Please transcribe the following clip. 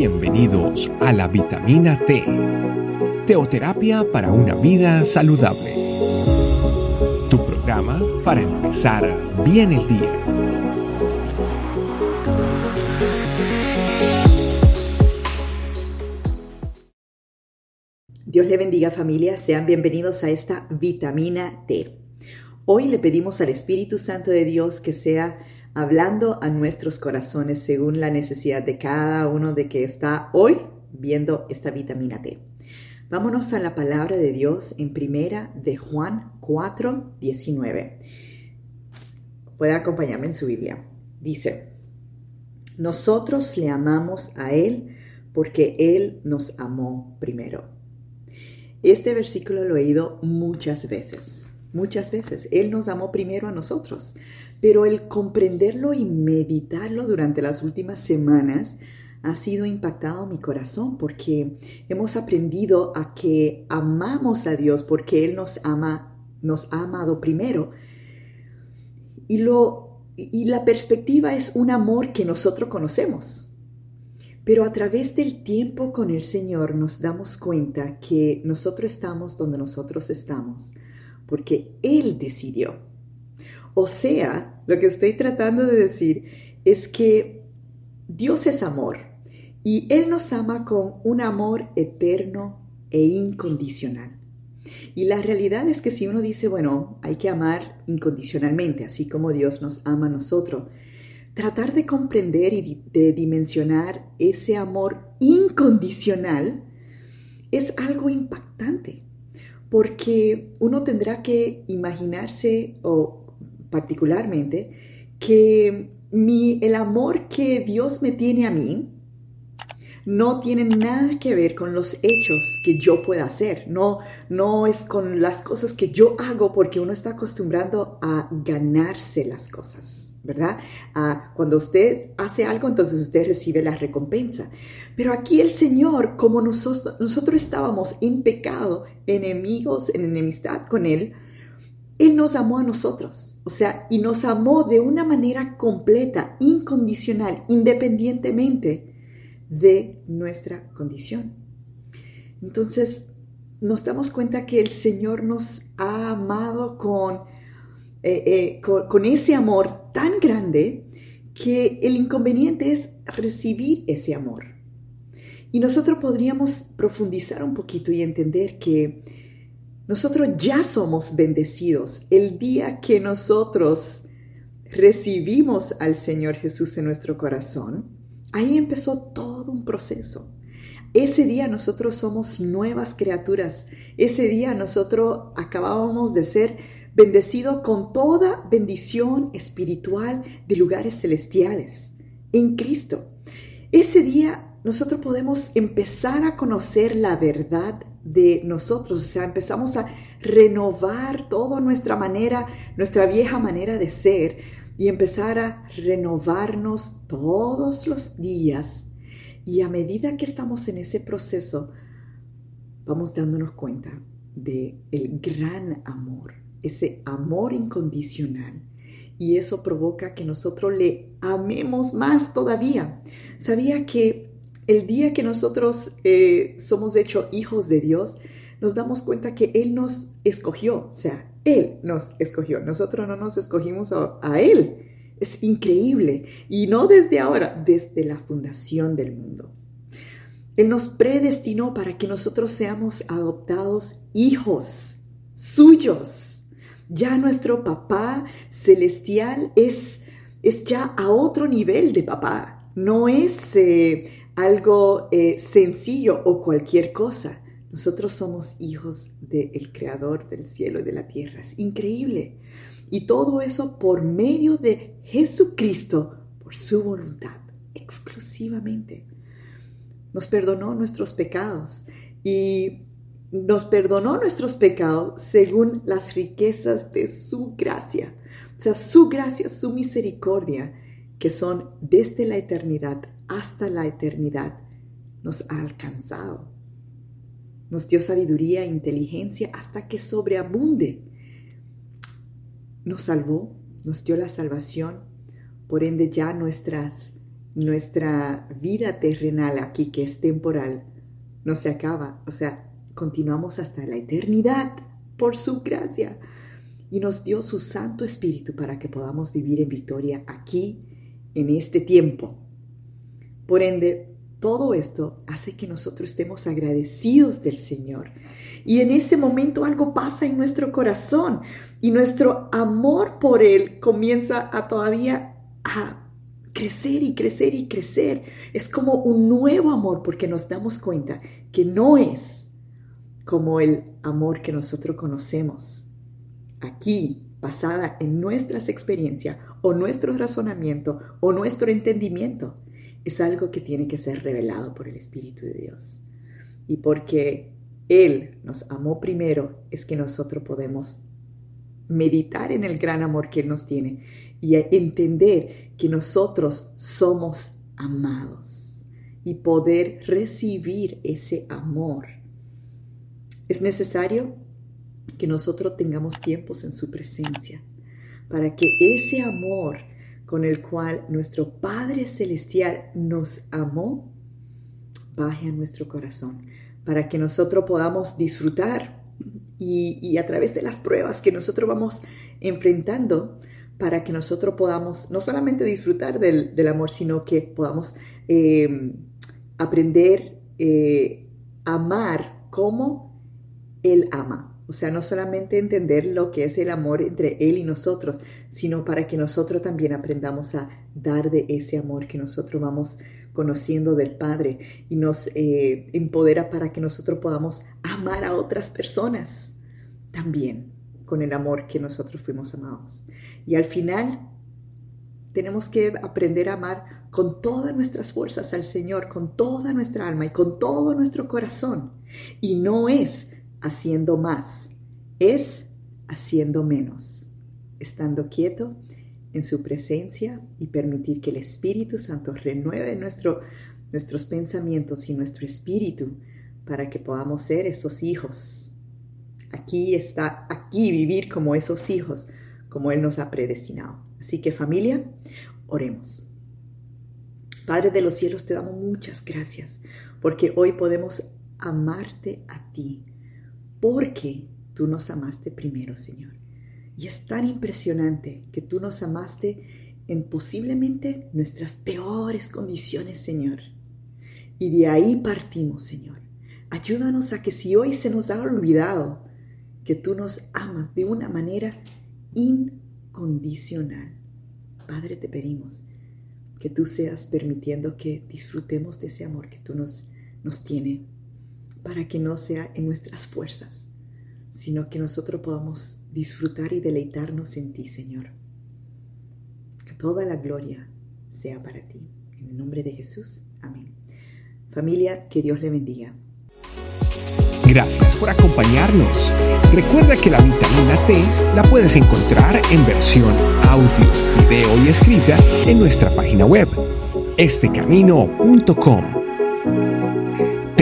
Bienvenidos a la vitamina T, teoterapia para una vida saludable. Tu programa para empezar bien el día. Dios le bendiga familia, sean bienvenidos a esta vitamina T. Hoy le pedimos al Espíritu Santo de Dios que sea hablando a nuestros corazones según la necesidad de cada uno de que está hoy viendo esta vitamina T. Vámonos a la palabra de Dios en primera de Juan 4, 19. Puede acompañarme en su Biblia. Dice, nosotros le amamos a Él porque Él nos amó primero. Este versículo lo he oído muchas veces, muchas veces. Él nos amó primero a nosotros. Pero el comprenderlo y meditarlo durante las últimas semanas ha sido impactado mi corazón porque hemos aprendido a que amamos a Dios porque Él nos ama, nos ha amado primero. Y, lo, y la perspectiva es un amor que nosotros conocemos. Pero a través del tiempo con el Señor nos damos cuenta que nosotros estamos donde nosotros estamos porque Él decidió. O sea, lo que estoy tratando de decir es que Dios es amor y Él nos ama con un amor eterno e incondicional. Y la realidad es que si uno dice, bueno, hay que amar incondicionalmente, así como Dios nos ama a nosotros, tratar de comprender y de dimensionar ese amor incondicional es algo impactante, porque uno tendrá que imaginarse o particularmente, que mi, el amor que Dios me tiene a mí no tiene nada que ver con los hechos que yo pueda hacer, no, no es con las cosas que yo hago porque uno está acostumbrado a ganarse las cosas, ¿verdad? cuando usted hace algo, entonces usted recibe la recompensa. Pero aquí el Señor, como nosotros, nosotros estábamos en pecado, enemigos, en enemistad con Él, él nos amó a nosotros, o sea, y nos amó de una manera completa, incondicional, independientemente de nuestra condición. Entonces, nos damos cuenta que el Señor nos ha amado con, eh, eh, con, ese amor tan grande que el inconveniente es recibir ese amor. Y nosotros podríamos profundizar un poquito y entender que nosotros ya somos bendecidos. El día que nosotros recibimos al Señor Jesús en nuestro corazón, ahí empezó todo un proceso. Ese día nosotros somos nuevas criaturas. Ese día nosotros acabábamos de ser bendecidos con toda bendición espiritual de lugares celestiales en Cristo. Ese día nosotros podemos empezar a conocer la verdad de nosotros, o sea, empezamos a renovar toda nuestra manera, nuestra vieja manera de ser y empezar a renovarnos todos los días. Y a medida que estamos en ese proceso, vamos dándonos cuenta de el gran amor, ese amor incondicional. Y eso provoca que nosotros le amemos más todavía. Sabía que el día que nosotros eh, somos hecho hijos de Dios, nos damos cuenta que Él nos escogió, o sea, Él nos escogió, nosotros no nos escogimos a, a Él. Es increíble. Y no desde ahora, desde la fundación del mundo. Él nos predestinó para que nosotros seamos adoptados hijos suyos. Ya nuestro papá celestial es, es ya a otro nivel de papá. No es eh, algo eh, sencillo o cualquier cosa. Nosotros somos hijos del Creador del cielo y de la tierra. Es increíble. Y todo eso por medio de Jesucristo, por su voluntad, exclusivamente. Nos perdonó nuestros pecados y nos perdonó nuestros pecados según las riquezas de su gracia. O sea, su gracia, su misericordia, que son desde la eternidad hasta la eternidad nos ha alcanzado. Nos dio sabiduría e inteligencia hasta que sobreabunde. Nos salvó, nos dio la salvación, por ende ya nuestras, nuestra vida terrenal aquí, que es temporal, no se acaba. O sea, continuamos hasta la eternidad por su gracia. Y nos dio su Santo Espíritu para que podamos vivir en victoria aquí, en este tiempo. Por ende, todo esto hace que nosotros estemos agradecidos del Señor. Y en ese momento algo pasa en nuestro corazón y nuestro amor por Él comienza a todavía a crecer y crecer y crecer. Es como un nuevo amor porque nos damos cuenta que no es como el amor que nosotros conocemos aquí, basada en nuestras experiencias o nuestro razonamiento o nuestro entendimiento es algo que tiene que ser revelado por el Espíritu de Dios. Y porque Él nos amó primero, es que nosotros podemos meditar en el gran amor que Él nos tiene y entender que nosotros somos amados y poder recibir ese amor. Es necesario que nosotros tengamos tiempos en su presencia para que ese amor con el cual nuestro Padre Celestial nos amó, baje a nuestro corazón, para que nosotros podamos disfrutar y, a través de las pruebas que nosotros vamos enfrentando, para que nosotros podamos no solamente disfrutar del, amor, sino que podamos em, aprender eh, a amar como Él ama. O sea, no solamente entender lo que es el amor entre Él y nosotros, sino para que nosotros también aprendamos a dar de ese amor que nosotros vamos conociendo del Padre y nos eh, empodera para que nosotros podamos amar a otras personas también con el amor que nosotros fuimos amados. Y al final tenemos que aprender a amar con todas nuestras fuerzas al Señor, con toda nuestra alma y con todo nuestro corazón. Y no es haciendo más, es haciendo menos, estando quieto en su presencia y permitir que el Espíritu Santo renueve nuestro, nuestros pensamientos y nuestro espíritu para que podamos ser esos hijos. Aquí está, aquí vivir como esos hijos, como Él nos ha predestinado. Así que familia, oremos. Padre de los cielos, te damos muchas gracias porque hoy podemos amarte a ti porque tú nos amaste primero, Señor. Y es tan impresionante que tú nos amaste en posiblemente nuestras peores condiciones, Señor. Y de ahí partimos, Señor. Ayúdanos a que si hoy se nos ha olvidado que tú nos amas de una manera incondicional, Padre, te pedimos que tú seas permitiendo que disfrutemos de ese amor que tú nos, nos tienes para que no sea en nuestras fuerzas, sino que nosotros podamos disfrutar y deleitarnos en ti, Señor. Que toda la gloria sea para ti. En el nombre de Jesús. Amén. Familia, que Dios le bendiga. Gracias por acompañarnos. Recuerda que la vitamina T la puedes encontrar en versión audio, video y escrita en nuestra página web, estecamino.com.